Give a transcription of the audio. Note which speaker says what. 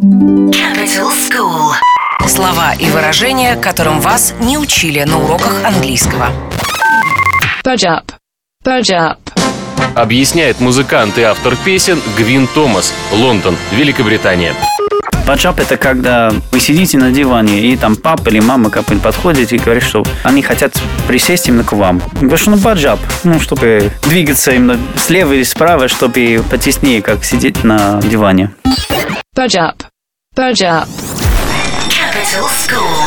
Speaker 1: Capital School. Слова и выражения, которым вас не учили на уроках английского.
Speaker 2: Budge up. Budge up.
Speaker 3: Объясняет музыкант и автор песен Гвин Томас, Лондон, Великобритания.
Speaker 4: Баджап – это когда вы сидите на диване, и там папа или мама как-нибудь подходит и говорит, что они хотят присесть именно к вам. Говоришь, ну, баджап, ну, чтобы двигаться именно слева или справа, чтобы потеснее, как сидеть на диване.
Speaker 2: Up. Budge up.
Speaker 1: Capital School.